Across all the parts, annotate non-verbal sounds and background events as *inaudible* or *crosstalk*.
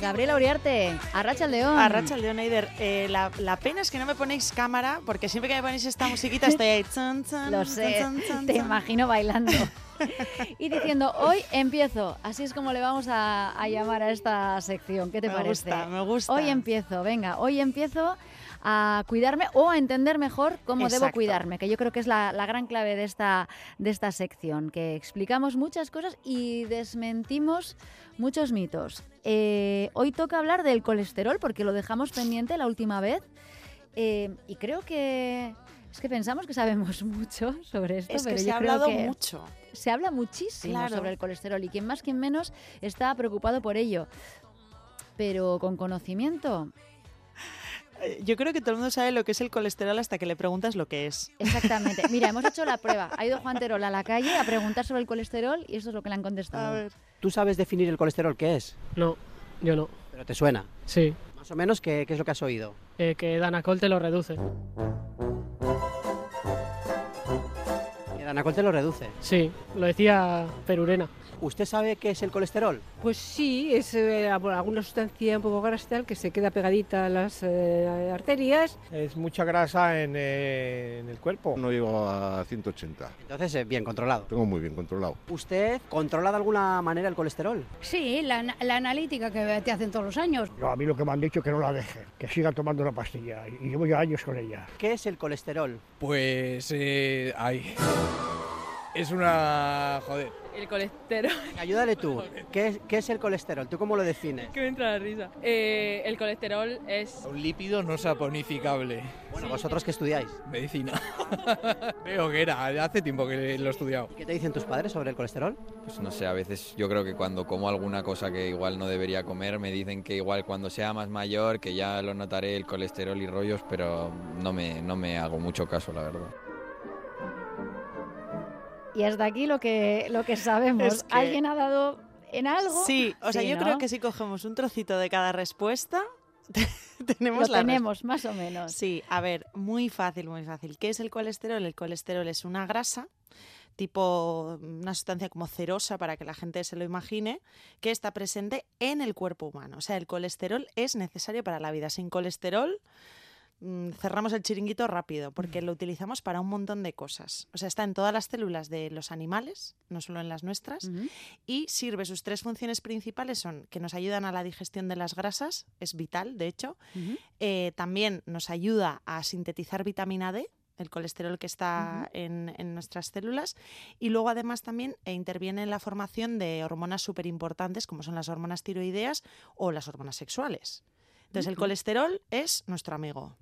Gabriela Uriarte, Arracha el León. Arracha el León, Eider. Eh, la, la pena es que no me ponéis cámara, porque siempre que me ponéis esta musiquita estoy ahí. *laughs* Lo sé, te imagino bailando. *laughs* y diciendo, hoy empiezo. Así es como le vamos a, a llamar a esta sección. ¿Qué te Me parece? gusta, me gusta. Hoy empiezo, venga, hoy empiezo a cuidarme o a entender mejor cómo debo cuidarme, que yo creo que es la, la gran clave de esta, de esta sección, que explicamos muchas cosas y desmentimos muchos mitos. Eh, hoy toca hablar del colesterol porque lo dejamos pendiente la última vez eh, y creo que... Es que pensamos que sabemos *laughs* mucho sobre esto, Es pero que se ha creo hablado que mucho. se habla muchísimo Claro. sobre el colesterol y quien más, quien menos está preocupado por ello. Pero con conocimiento, Yo creo que todo el mundo sabe lo que es el colesterol hasta que le preguntas lo que es. exactamente. *laughs* Mira, hemos hecho la prueba. Ha ido Juan Terol a la calle a preguntar sobre el colesterol y esto es lo que le han contestado. A ver. ¿Tú sabes definir el colesterol qué es? No, yo no. Pero te suena. Sí, Más o menos, ¿qué, qué es lo que has oído? eh, que Danacol te lo reduce. Que Danacol te lo reduce. Sí, lo decía Perurena. ¿Usted sabe qué es el colesterol? Pues sí, es eh, alguna sustancia un poco grasa que se queda pegadita a las eh, arterias. Es mucha grasa en, eh, en el cuerpo. No llego a 180. Entonces, eh, bien controlado. Tengo muy bien controlado. ¿Usted controla de alguna manera el colesterol? Sí, la, la analítica que te hacen todos los años. No, a mí lo que me han dicho es que no la deje, que siga tomando la pastilla. Y llevo ya años con ella. ¿Qué es el colesterol? Pues eh, ahí. Es una. Joder. El colesterol. Ayúdale tú. ¿Qué es, qué es el colesterol? ¿Tú cómo lo defines? que me entra la risa. Eh, el colesterol es. Un lípido no saponificable. Bueno, vosotros que estudiáis. Medicina. *laughs* Creo que era. Hace tiempo que lo he estudiado. ¿Qué te dicen tus padres sobre el colesterol? Pues no sé, a veces yo creo que cuando como alguna cosa que igual no debería comer, me dicen que igual cuando sea más mayor, que ya lo notaré el colesterol y rollos, pero no me, no me hago mucho caso, la verdad. Y hasta aquí lo que, lo que sabemos. Es que- ¿Alguien ha dado en algo? Sí, o sea, Sí, yo ¿no? creo que si cogemos un trocito de cada respuesta, *laughs* tenemos Lo la tenemos, más o menos. Sí, a ver, muy fácil, muy fácil. ¿Qué es el colesterol? El colesterol es una grasa tipo una sustancia como cerosa para que la gente se lo imagine, que está presente en el cuerpo humano. O sea, el colesterol es necesario para la vida. Sin colesterol cerramos el chiringuito rápido porque lo utilizamos para un montón de cosas. O sea, está en todas las células de los animales, no solo en las nuestras, y sirve, sus tres funciones principales son que nos ayudan a la digestión de las grasas, es vital, de hecho, eh, también nos ayuda a sintetizar vitamina D, el colesterol que está en, en nuestras células, y luego además también eh, interviene en la formación de hormonas súper importantes como son las hormonas tiroideas o las hormonas sexuales. Entonces el colesterol es nuestro amigo.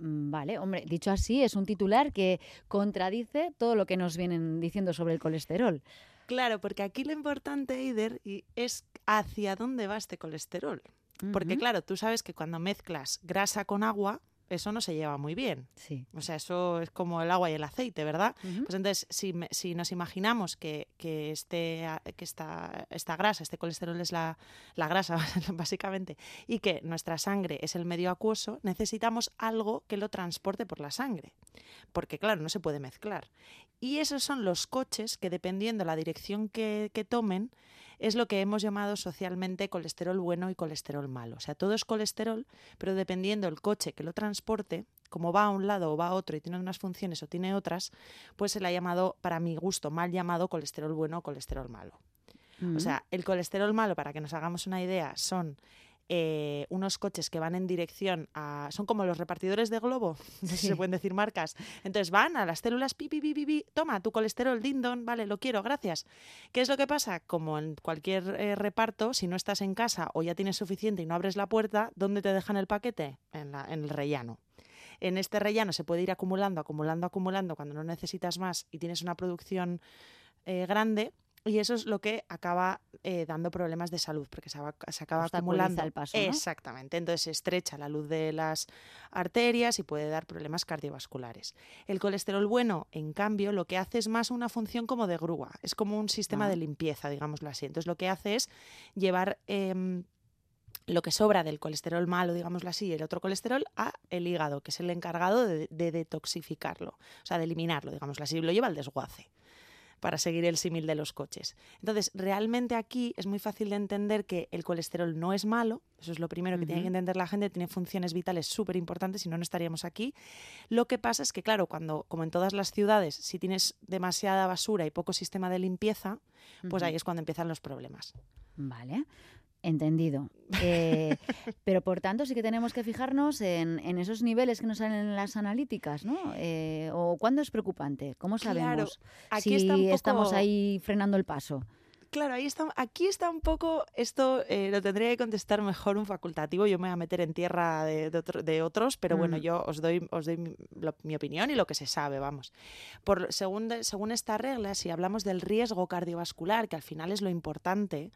Mm, Vale, hombre, dicho así, es un titular que contradice todo lo que nos vienen diciendo sobre el colesterol. Claro, porque aquí lo importante, Eider, y es hacia dónde va este colesterol. Porque claro, tú sabes que cuando mezclas grasa con agua, eso no se lleva muy bien. Sí. O sea, eso es como el agua y el aceite, ¿verdad? Pues entonces, si, si nos imaginamos que, que, este, que esta, esta grasa, este colesterol es la, la grasa, *laughs* básicamente, y que nuestra sangre es el medio acuoso, necesitamos algo que lo transporte por la sangre. Porque, claro, no se puede mezclar. Y esos son los coches que, dependiendo la dirección que, que tomen, es lo que hemos llamado socialmente colesterol bueno y colesterol malo. O sea, todo es colesterol, pero dependiendo el coche que lo transporte, como va a un lado o va a otro y tiene unas funciones o tiene otras, pues se le ha llamado, para mi gusto, mal llamado colesterol bueno o colesterol malo. O sea, el colesterol malo, para que nos hagamos una idea, son eh, unos coches que van en dirección a... Son como los repartidores de globo, *laughs* no sé si se pueden decir marcas. Entonces van a las células, pi, pi, pi, pi, pi, toma tu colesterol, dindon, vale, lo quiero, gracias. ¿Qué es lo que pasa? Como en cualquier eh, reparto, si no estás en casa o ya tienes suficiente y no abres la puerta, ¿dónde te dejan el paquete? En, la- en el rellano. En este rellano se puede ir acumulando, acumulando, acumulando cuando no necesitas más y tienes una producción eh, grande. Y eso es lo que acaba eh, dando problemas de salud, porque se, va- se acaba acumulando. el paso, ¿no? Exactamente. Entonces se estrecha la luz de las arterias y puede dar problemas cardiovasculares. El colesterol bueno, en cambio, lo que hace es más una función como de grúa. Es como un sistema Ah. de limpieza, digámoslo así. Entonces lo que hace es llevar em, lo que sobra del colesterol malo, digámoslo así, el otro colesterol, a el hígado, que es el encargado de, de detoxificarlo, o sea, de eliminarlo, digámoslo así, lo lleva al desguace. Para seguir el símil de los coches. Entonces, realmente aquí es muy fácil de entender que el colesterol no es malo, eso es lo primero que tiene que entender la gente, tiene funciones vitales súper importantes, si no, no estaríamos aquí. Lo que pasa es que, claro, cuando, como en todas las ciudades, si tienes demasiada basura y poco sistema de limpieza, pues ahí es cuando empiezan los problemas. Vale. Entendido. Eh, *laughs* pero por tanto sí que tenemos que fijarnos en, en, esos niveles que nos salen en las analíticas, ¿no? Eh, ¿O cuándo es preocupante? ¿Cómo sabemos aquí si poco... estamos ahí frenando el paso? Claro, ahí está, aquí está un poco, esto eh, lo tendría que contestar mejor un facultativo, yo me voy a meter en tierra de, de, otro, de otros, pero bueno, Mm. yo os doy, os doy mi, lo- mi opinión y lo que se sabe, vamos. Por, según, según esta regla, si hablamos del riesgo cardiovascular, que al final es lo importante,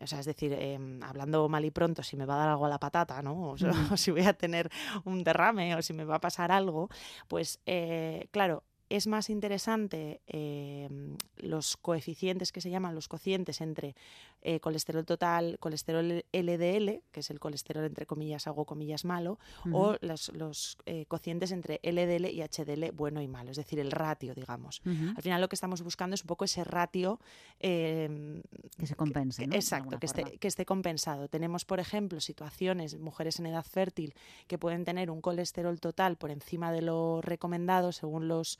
o sea, es decir, eh, hablando mal y pronto, si me va a dar algo a la patata, ¿no? O, sea, Mm. *laughs* o si voy a tener un derrame o si me va a pasar algo, pues eh, claro, es más interesante eh, los coeficientes que se llaman los cocientes entre eh, colesterol total, colesterol LDL, que es el colesterol entre comillas, hago comillas malo, o los, los eh, cocientes entre LDL y HDL bueno y malo, es decir, el ratio, digamos. Al final lo que estamos buscando es un poco ese ratio eh, Que se compense, ¿no? Exacto, que esté, que esté compensado. Tenemos, por ejemplo, situaciones, mujeres en edad fértil, que pueden tener un colesterol total por encima de lo recomendado según los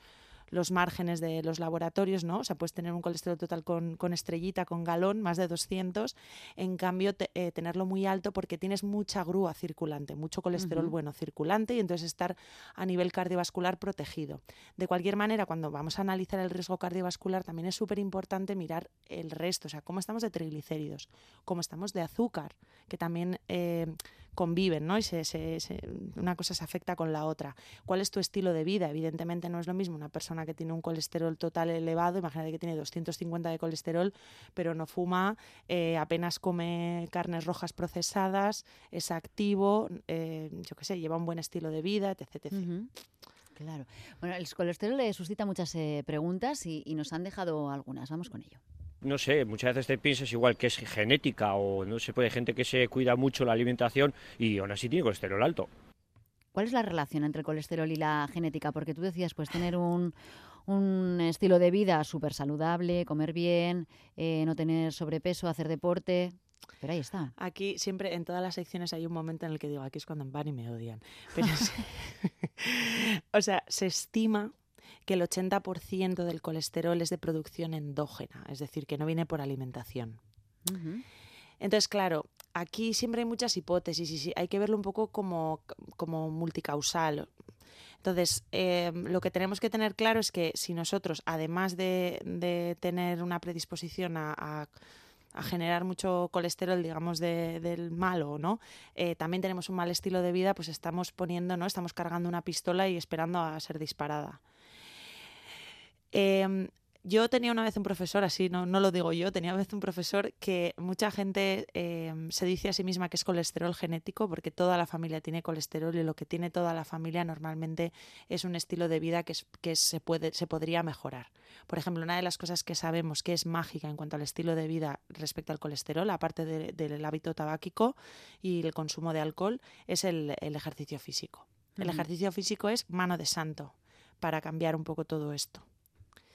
los márgenes de los laboratorios, ¿no? O sea, puedes tener un colesterol total con, con estrellita, con galón, más de 200. En cambio, te- eh, tenerlo muy alto porque tienes mucha grúa circulante, mucho colesterol bueno circulante y entonces estar a nivel cardiovascular protegido. De cualquier manera, cuando vamos a analizar el riesgo cardiovascular, también es súper importante mirar el resto, o sea, cómo estamos de triglicéridos, cómo estamos de azúcar, que también eh, conviven, ¿no? Y se- se- se- una cosa se afecta con la otra. ¿Cuál es tu estilo de vida? Evidentemente no es lo mismo una persona que tiene un colesterol total elevado, imagínate que tiene 250 de colesterol, pero no fuma, eh, apenas come carnes rojas procesadas, es activo, eh, yo qué sé, lleva un buen estilo de vida, etc. etc. Claro. Bueno, el colesterol le suscita muchas eh, preguntas y, y nos han dejado algunas. Vamos con ello. No sé, muchas veces te piensas igual que es genética o no se puede, hay gente que se cuida mucho la alimentación y aún así tiene colesterol alto. ¿Cuál es la relación entre el colesterol y la genética? Porque tú decías, pues tener un, un estilo de vida súper saludable, comer bien, eh, no tener sobrepeso, hacer deporte. Pero ahí está. Aquí siempre, en todas las secciones hay un momento en el que digo, aquí es cuando van y me odian. Pero *laughs* es- *laughs* o sea, se estima que el 80% del colesterol es de producción endógena, es decir, que no viene por alimentación. Entonces, claro, aquí siempre hay muchas hipótesis y hay que verlo un poco como, como multicausal. Entonces, eh, lo que tenemos que tener claro es que si nosotros, además de, de tener una predisposición a, a- a generar mucho colesterol, digamos, de- del malo, ¿no? Eh, también tenemos un mal estilo de vida, pues estamos poniendo, ¿no? Estamos cargando una pistola y esperando a ser disparada. Em, yo tenía una vez un profesor, así no, no lo digo yo, tenía una vez un profesor que mucha gente em, se dice a sí misma que es colesterol genético porque toda la familia tiene colesterol y lo que tiene toda la familia normalmente es un estilo de vida que, es- que se, puede, se podría mejorar. Por ejemplo, una de las cosas que sabemos que es mágica en cuanto al estilo de vida respecto al colesterol, aparte de- del hábito tabáquico y el consumo de alcohol, es el, el ejercicio físico. El ejercicio físico es mano de santo para cambiar un poco todo esto.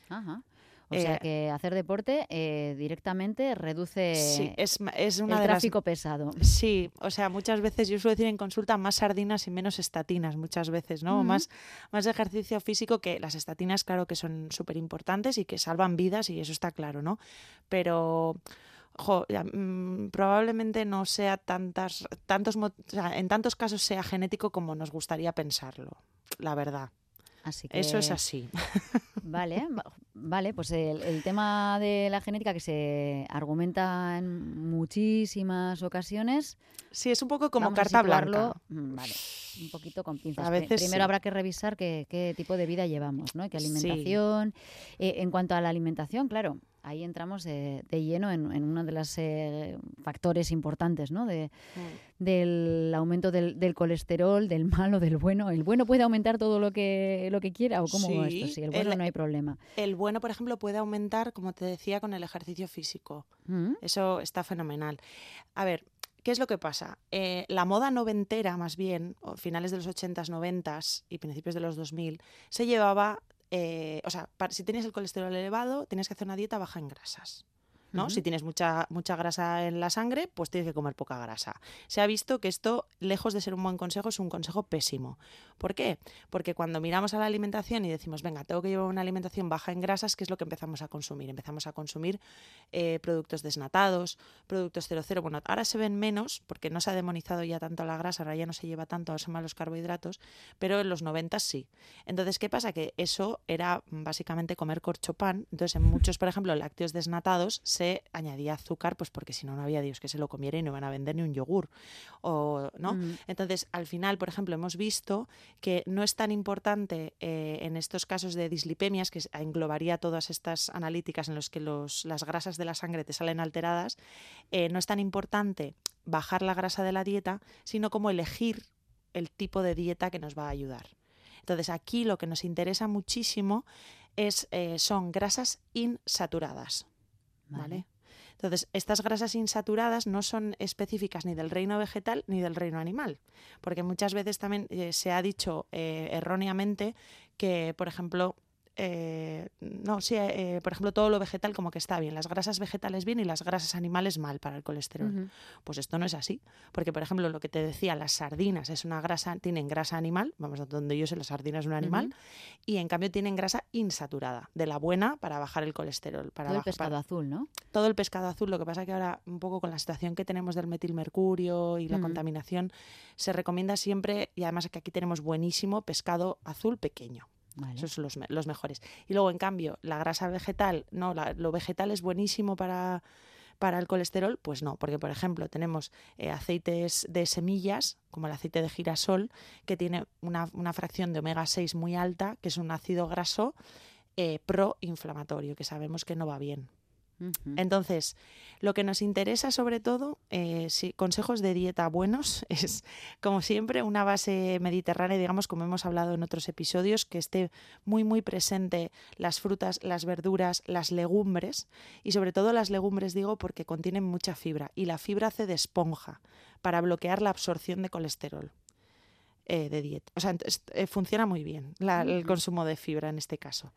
Ajá. O sea Eh, que hacer deporte eh, directamente reduce Sí, es, es una el de las- tráfico pesado. Sí, o sea, muchas veces yo suelo decir en consulta más sardinas y menos estatinas, muchas veces, ¿no? Más, más ejercicio físico que las estatinas, claro que son súper importantes y que salvan vidas y eso está claro, ¿no? Pero, jo, ya, mm, probablemente no sea tantas, tantos, mo- o sea, en tantos casos sea genético como nos gustaría pensarlo, la verdad. Así que Eso es así. *laughs* Vale, va- vale, pues el, el tema de la genética que se argumenta en muchísimas ocasiones. Sí, es un poco como carta blanca. mm, Vale, un poquito con pinzas. A veces Primero sí. habrá que revisar qué, qué tipo de vida llevamos, ¿no? Qué Sí. alimentación. Eh, en cuanto a la alimentación, claro, ahí entramos de, de lleno en, en uno de los eh, factores importantes, ¿no? De, Mm. del aumento del, del colesterol, del malo, del bueno. ¿El bueno puede aumentar todo lo que, lo que quiera o cómo va esto? Sí, Sí, el bueno el- no hay problema. El bueno, por ejemplo, puede aumentar, como te decía, con el ejercicio físico. Mm. Eso está fenomenal. A ver, ¿qué es lo que pasa? Eh, la moda noventera, más bien, o finales de los 80s, 90s y principios de los 2000, se llevaba eh, o sea, para- si tienes el colesterol elevado, tienes que hacer una dieta baja en grasas. ¿No? Si tienes mucha, mucha grasa en la sangre, pues tienes que comer poca grasa. Se ha visto que esto, lejos de ser un buen consejo, es un consejo pésimo. ¿Por qué? Porque cuando miramos a la alimentación y decimos, venga, tengo que llevar una alimentación baja en grasas, ¿qué es lo que empezamos a consumir? Empezamos a consumir eh, productos desnatados, productos 00. Bueno, ahora se ven menos porque no se ha demonizado ya tanto la grasa, ahora ya no se lleva tanto a los carbohidratos, pero en los 90 sí. Entonces, ¿qué pasa? Que eso era mm, básicamente comer corchopan. Entonces, en muchos, por ejemplo, lácteos desnatados se añadía azúcar, pues porque si no, no había Dios que se lo comiera y no iban a vender ni un yogur. O, ¿no? Mm. Entonces, al final, por ejemplo, hemos visto que no es tan importante eh, en estos casos de dislipemias, que englobaría todas estas analíticas en los que los, las grasas de la sangre te salen alteradas, eh, no es tan importante bajar la grasa de la dieta, sino como elegir el tipo de dieta que nos va a ayudar. Entonces, aquí lo que nos interesa muchísimo es, eh, son grasas insaturadas. ¿Vale? Entonces, estas grasas insaturadas no son específicas ni del reino vegetal ni del reino animal, porque muchas veces también eh, se ha dicho eh, erróneamente que, por ejemplo, eh, no, sí, eh, por ejemplo, todo lo vegetal como que está bien, las grasas vegetales bien y las grasas animales mal para el colesterol. Pues esto no es así, porque por ejemplo, lo que te decía, las sardinas es una grasa, tienen grasa animal, vamos, a donde yo sé, la sardina es un animal, y en cambio tienen grasa insaturada, de la buena para bajar el colesterol, para Todo el pescado para- azul, ¿no? todo el pescado azul, lo que pasa que ahora un poco con la situación que tenemos del metilmercurio y la contaminación, se recomienda siempre, y además que aquí tenemos buenísimo pescado azul pequeño. Vale. Esos son los, los mejores. Y luego, en cambio, la grasa vegetal, no, la- lo vegetal es buenísimo para, para el colesterol, pues no, porque por ejemplo tenemos eh, aceites de semillas, como el aceite de girasol, que tiene una, una fracción de omega 6 muy alta, que es un ácido graso eh, proinflamatorio, que sabemos que no va bien. Entonces, lo que nos interesa sobre todo, eh, si- consejos de dieta buenos, *laughs* es como siempre una base mediterránea, digamos, como hemos hablado en otros episodios, que esté muy, muy presente las frutas, las verduras, las legumbres, y sobre todo las legumbres digo porque contienen mucha fibra, y la fibra hace de esponja para bloquear la absorción de colesterol. eh, de dieta. O sea, eh, funciona muy bien la- el consumo de fibra en este caso.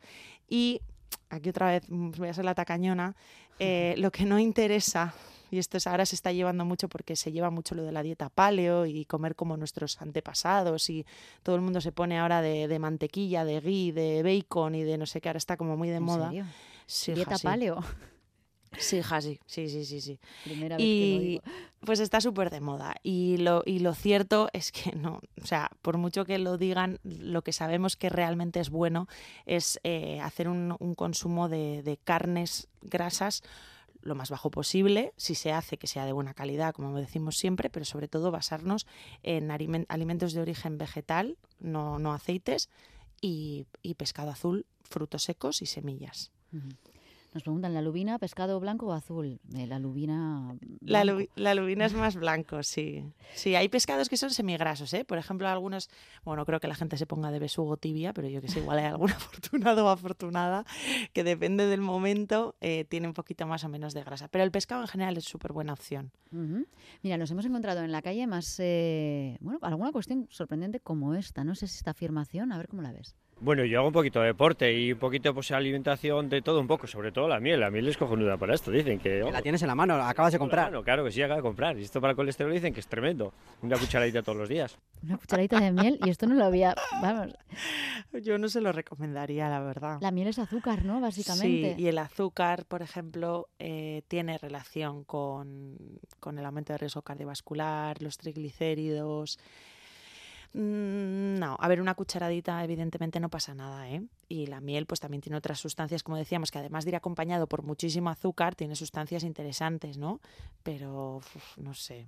Y aquí otra vez mm, voy a ser la tacañona, eh, lo que no interesa, y esto es, ahora se está llevando mucho porque se lleva mucho lo de la dieta paleo y comer como nuestros antepasados y todo el mundo se pone ahora de, de mantequilla, de ghee, de bacon y de no sé qué, ahora está como muy de ¿En moda. serio? Sí, Dieta paleo. Sí, sí, sí, sí, sí, sí. Primera vez que lo digo. pues está súper de moda. Y lo, y lo cierto es que no, o sea, por mucho que lo digan, lo que sabemos que realmente es bueno es eh, hacer un, un consumo de, de carnes grasas lo más bajo posible, si se hace que sea de buena calidad, como decimos siempre, pero sobre todo basarnos en alimen- alimentos de origen vegetal, no, no aceites, y, y pescado azul, frutos secos y semillas. Nos preguntan, ¿la lubina, pescado blanco o azul? Eh, la lubina... La, lubina es más blanco, sí. Sí, hay pescados que son semigrasos, ¿eh? Por ejemplo, algunos, bueno, creo que la gente se ponga de besugo tibia, pero yo que sé, igual hay algún *laughs* afortunado o afortunada que depende del momento, eh, tiene un poquito más o menos de grasa. Pero el pescado en general es súper buena opción. Ujú. Mira, nos hemos encontrado en la calle más, eh, bueno, alguna cuestión sorprendente como esta. No sé si esta afirmación, a ver cómo la ves. Bueno, yo hago un poquito de deporte y un poquito pues alimentación de todo un poco, sobre todo la miel. La miel es cojonuda para esto, dicen que... La tienes en la mano, la acabas de comprar. Bueno, claro que sí, acabo de comprar. Y esto para el colesterol dicen que es tremendo. Una cucharadita todos los días. *laughs* Una cucharadita de miel y esto no lo había... Vamos, Yo no se lo recomendaría, la verdad. la miel es azúcar, ¿no? Básicamente. Sí, y el azúcar, por ejemplo, eh, tiene relación con, con el aumento de riesgo cardiovascular, los triglicéridos. Mm, No, a ver, una cucharadita evidentemente no pasa nada, ¿eh? Y la miel pues también tiene otras sustancias, como decíamos, que además de ir acompañado por muchísimo azúcar, tiene sustancias interesantes, ¿no? Pero, uf, no sé.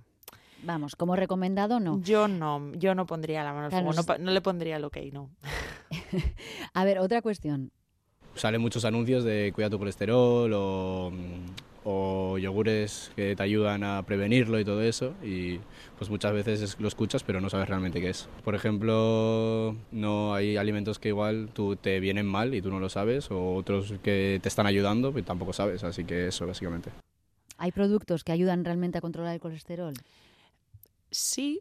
Vamos, como recomendado, no. Yo no, yo no pondría la mano al Claro, fuego, no, no le pondría el ok, no. *laughs* A ver, otra cuestión. Salen muchos anuncios de cuida tu colesterol o, mm, o yogures que te ayudan a prevenirlo y todo eso y pues muchas veces es- lo escuchas pero no sabes realmente qué es. Por ejemplo, no hay alimentos que igual tú te vienen mal y tú no lo sabes o otros que te están ayudando y tampoco sabes, así que eso básicamente. ¿Hay productos que ayudan realmente a controlar el colesterol? Sí,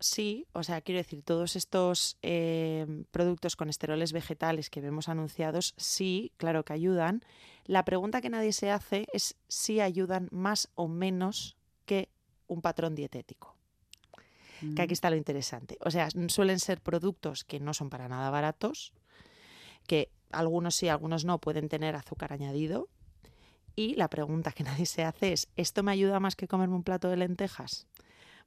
sí, o sea, quiero decir, todos estos eh, productos con esteroles vegetales que vemos anunciados, sí, claro que ayudan. La pregunta que nadie se hace es si ayudan más o menos que un patrón dietético. Que aquí Mm. está lo interesante. O sea, suelen ser productos que no son para nada baratos, que algunos sí, algunos no, pueden tener azúcar añadido. Y la pregunta que *laughs* nadie se hace es, ¿esto me ayuda más que comerme un plato de lentejas?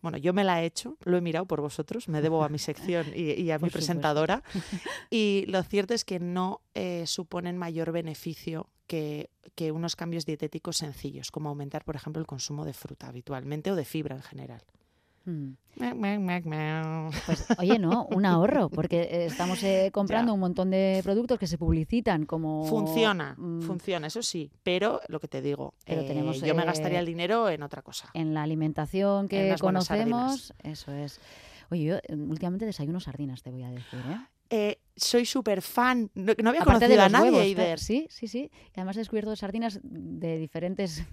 Bueno, yo me la he hecho, lo he mirado por vosotros, me debo a mi sección y, y a mi Por supuesto. presentadora. *laughs* Y lo cierto es que no eh, suponen mayor beneficio que, que unos cambios dietéticos sencillos, como aumentar, por ejemplo, el consumo de fruta habitualmente o de fibra en general. Mm. Pues, oye, no, *laughs* un ahorro, porque eh, estamos eh, comprando un montón de productos que se publicitan como... Funciona, mm, funciona, eso sí, pero lo que te digo, Pero eh, yo me gastaría el dinero en otra cosa. En la alimentación que conocemos, eso es. Oye, yo últimamente desayuno sardinas, te voy a decir, ¿eh? Eh, soy súper fan, no, no había Aparte de conocido a nadie, huevos. Sí, sí, sí. Y además he descubierto sardinas de diferentes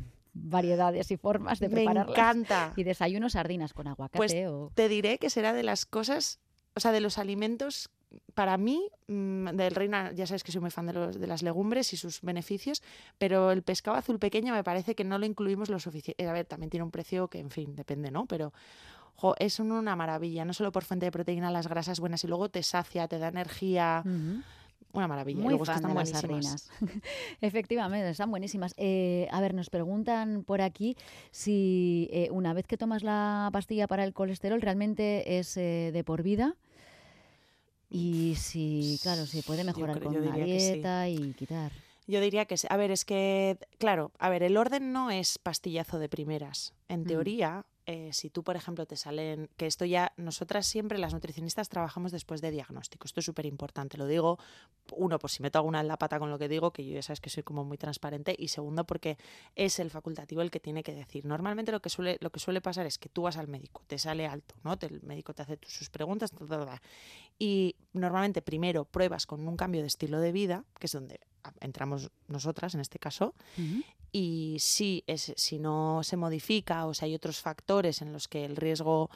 variedades y formas de Me prepararlas. encanta. Y desayuno sardinas con aguacate Pues o... te diré que será de las cosas, o sea, de los alimentos, para mí, mm, del reina, ya sabes que soy muy fan de, los, de las legumbres y sus beneficios, pero el pescado azul pequeño me parece que no lo incluimos lo suficiente. A ver, también tiene un precio que, en fin, depende, ¿no? Pero jo, es un- una maravilla, no solo por fuente de proteína, las grasas buenas y luego te sacia, te da energía. Una maravilla. Muy luego es que fan están de las buenísimas. sardinas. *laughs* Efectivamente, están buenísimas. Eh, a ver, nos preguntan por aquí si eh, una vez que tomas la pastilla para el colesterol realmente es eh, de por vida y si, claro, se puede mejorar creo- con sí. dieta y quitar. Yo diría que sí. A ver, es que, claro, a ver, el orden no es pastillazo de primeras. En Mm. teoría, eh, si tú, por ejemplo, te salen, que esto ya, nosotras siempre, las nutricionistas, trabajamos después de diagnóstico. Esto es súper importante. Lo digo, uno, por si meto alguna en la pata con lo que digo, que yo ya sabes que soy como muy transparente, y segundo, porque es el facultativo el que tiene que decir. Normalmente lo que suele, lo que suele pasar es que tú vas al médico, te sale alto, ¿no? Te- el médico te hace sus preguntas, ta, ta, ta, ta. y normalmente primero pruebas con un cambio de estilo de vida, que es donde a- entramos nosotras en este caso, y si, es, si no se modifica o si hay otros factores en los que el riesgo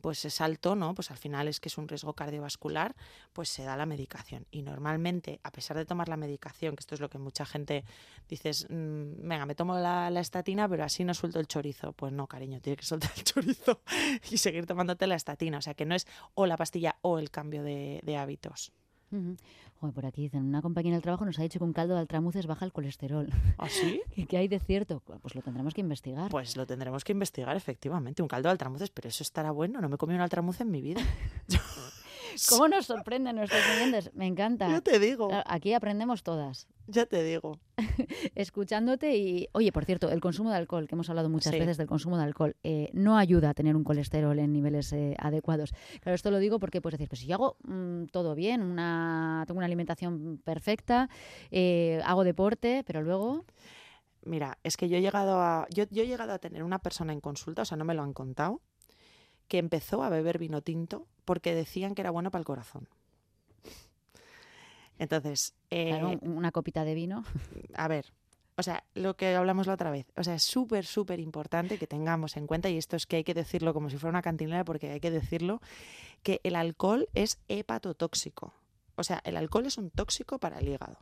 pues es alto, ¿no? Pues al final es que es un riesgo cardiovascular, pues se da la medicación. Y normalmente, a pesar de tomar la medicación, que esto es lo que mucha gente dices, "Mm, venga, me tomo la, estatina, pero así no suelto el chorizo. Pues no, cariño, tienes que soltar el *laughs* chorizo y seguir tomándote la estatina. O sea, que no es o la pastilla o el cambio de, hábitos. Joder, por aquí dicen, una compañera del trabajo nos ha dicho que un caldo de altramuces baja el colesterol. ¿Ah, sí? *laughs* ¿Y qué hay de cierto? Pues lo tendremos que investigar. Pues lo tendremos que investigar, efectivamente. Un caldo de altramuces, pero eso estará bueno. No me he comido un altramuce en mi vida. *laughs* ¿Cómo nos sorprenden nuestros oyentes? Me encanta. Ya te digo. Aquí aprendemos todas. Ya te digo. *laughs* Escuchándote y... Oye, por cierto, el consumo de alcohol, que hemos hablado muchas Sí. veces del consumo de alcohol, eh, no ayuda a tener un colesterol en niveles eh, adecuados. Claro, esto lo digo porque puedes decir, pues si yo hago mm, todo bien, una, tengo una alimentación perfecta, eh, hago deporte, pero luego... Mira, es que yo he llegado a. Yo, yo he llegado a tener una persona en consulta, o sea, no me lo han contado, que empezó a beber vino tinto porque decían que era bueno para el corazón. Entonces, eh, claro, una copita de vino. *laughs* a ver, o sea, lo que hablamos la otra vez, o sea, es súper, súper importante que tengamos en cuenta, y esto es que hay que decirlo como si fuera una cantinera, porque hay que decirlo, que el alcohol es hepatotóxico. O sea, el alcohol es un tóxico para el hígado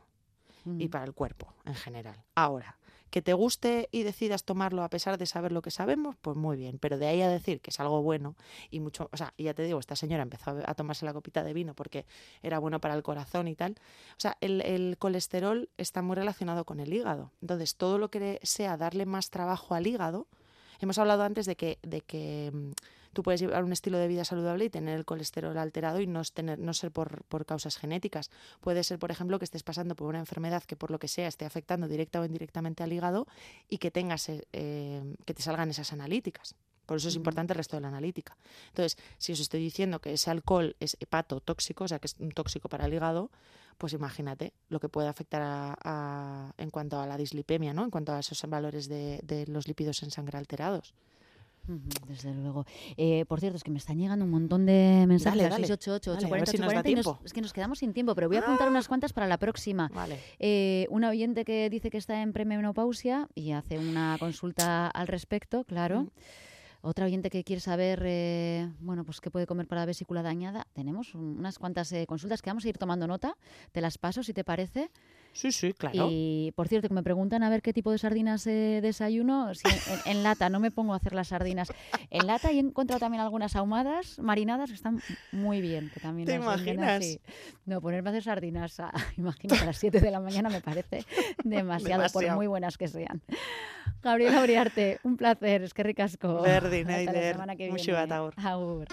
y para el cuerpo en general. Ahora, que te guste y decidas tomarlo a pesar de saber lo que sabemos, pues muy bien. Pero de ahí a decir que es algo bueno y mucho, o sea, ya te digo, esta señora empezó a tomarse la copita de vino porque era bueno para el corazón y tal. O sea, el, el colesterol está muy relacionado con el hígado. Entonces, todo lo que sea darle más trabajo al hígado, hemos hablado antes de que, de que mm, tú puedes llevar un estilo de vida saludable y tener el colesterol alterado y no, tener, no ser por, por causas genéticas. Puede ser, por ejemplo, que estés pasando por una enfermedad que por lo que sea esté afectando directa o indirectamente al hígado y que tengas eh, eh, que te salgan esas analíticas. Por eso es importante el resto de la analítica. Entonces, si os estoy diciendo que ese alcohol es hepatotóxico, o sea, que es un tóxico para el hígado, pues imagínate lo que puede afectar a- a- en cuanto a la dislipemia, ¿no? En cuanto a esos valores de, de los lípidos en sangre alterados. Desde luego. Eh, por cierto, es que me están llegando un montón de mensajes Dale, al dale. 688 Dale, a ver 840 si nos da 840 y nos- tiempo. es que nos quedamos sin tiempo, pero voy a apuntar unas cuantas para la próxima. Vale. Eh, una oyente que dice que está en premenopausia y hace una consulta al respecto, claro. Otra oyente que quiere saber, eh, bueno, pues qué puede comer para la vesícula dañada. Tenemos un- unas cuantas eh, consultas que vamos a ir tomando nota. Te las paso, si te parece. Sí, sí, claro. Y por cierto, que me preguntan a ver qué tipo de sardinas eh, desayuno. Si en, en lata, no me pongo a hacer las sardinas. En lata y he encontrado también algunas ahumadas, marinadas, que están muy bien. Que también ¿Te imaginas? No, ponerme a hacer sardinas, *laughs* a, imagínate, a las 7 de la mañana me parece *laughs* demasiado, por muy buenas que sean. Gabriela Uriarte, un placer, es que ricasco. Berdin, Hasta la semana que viene. Agur.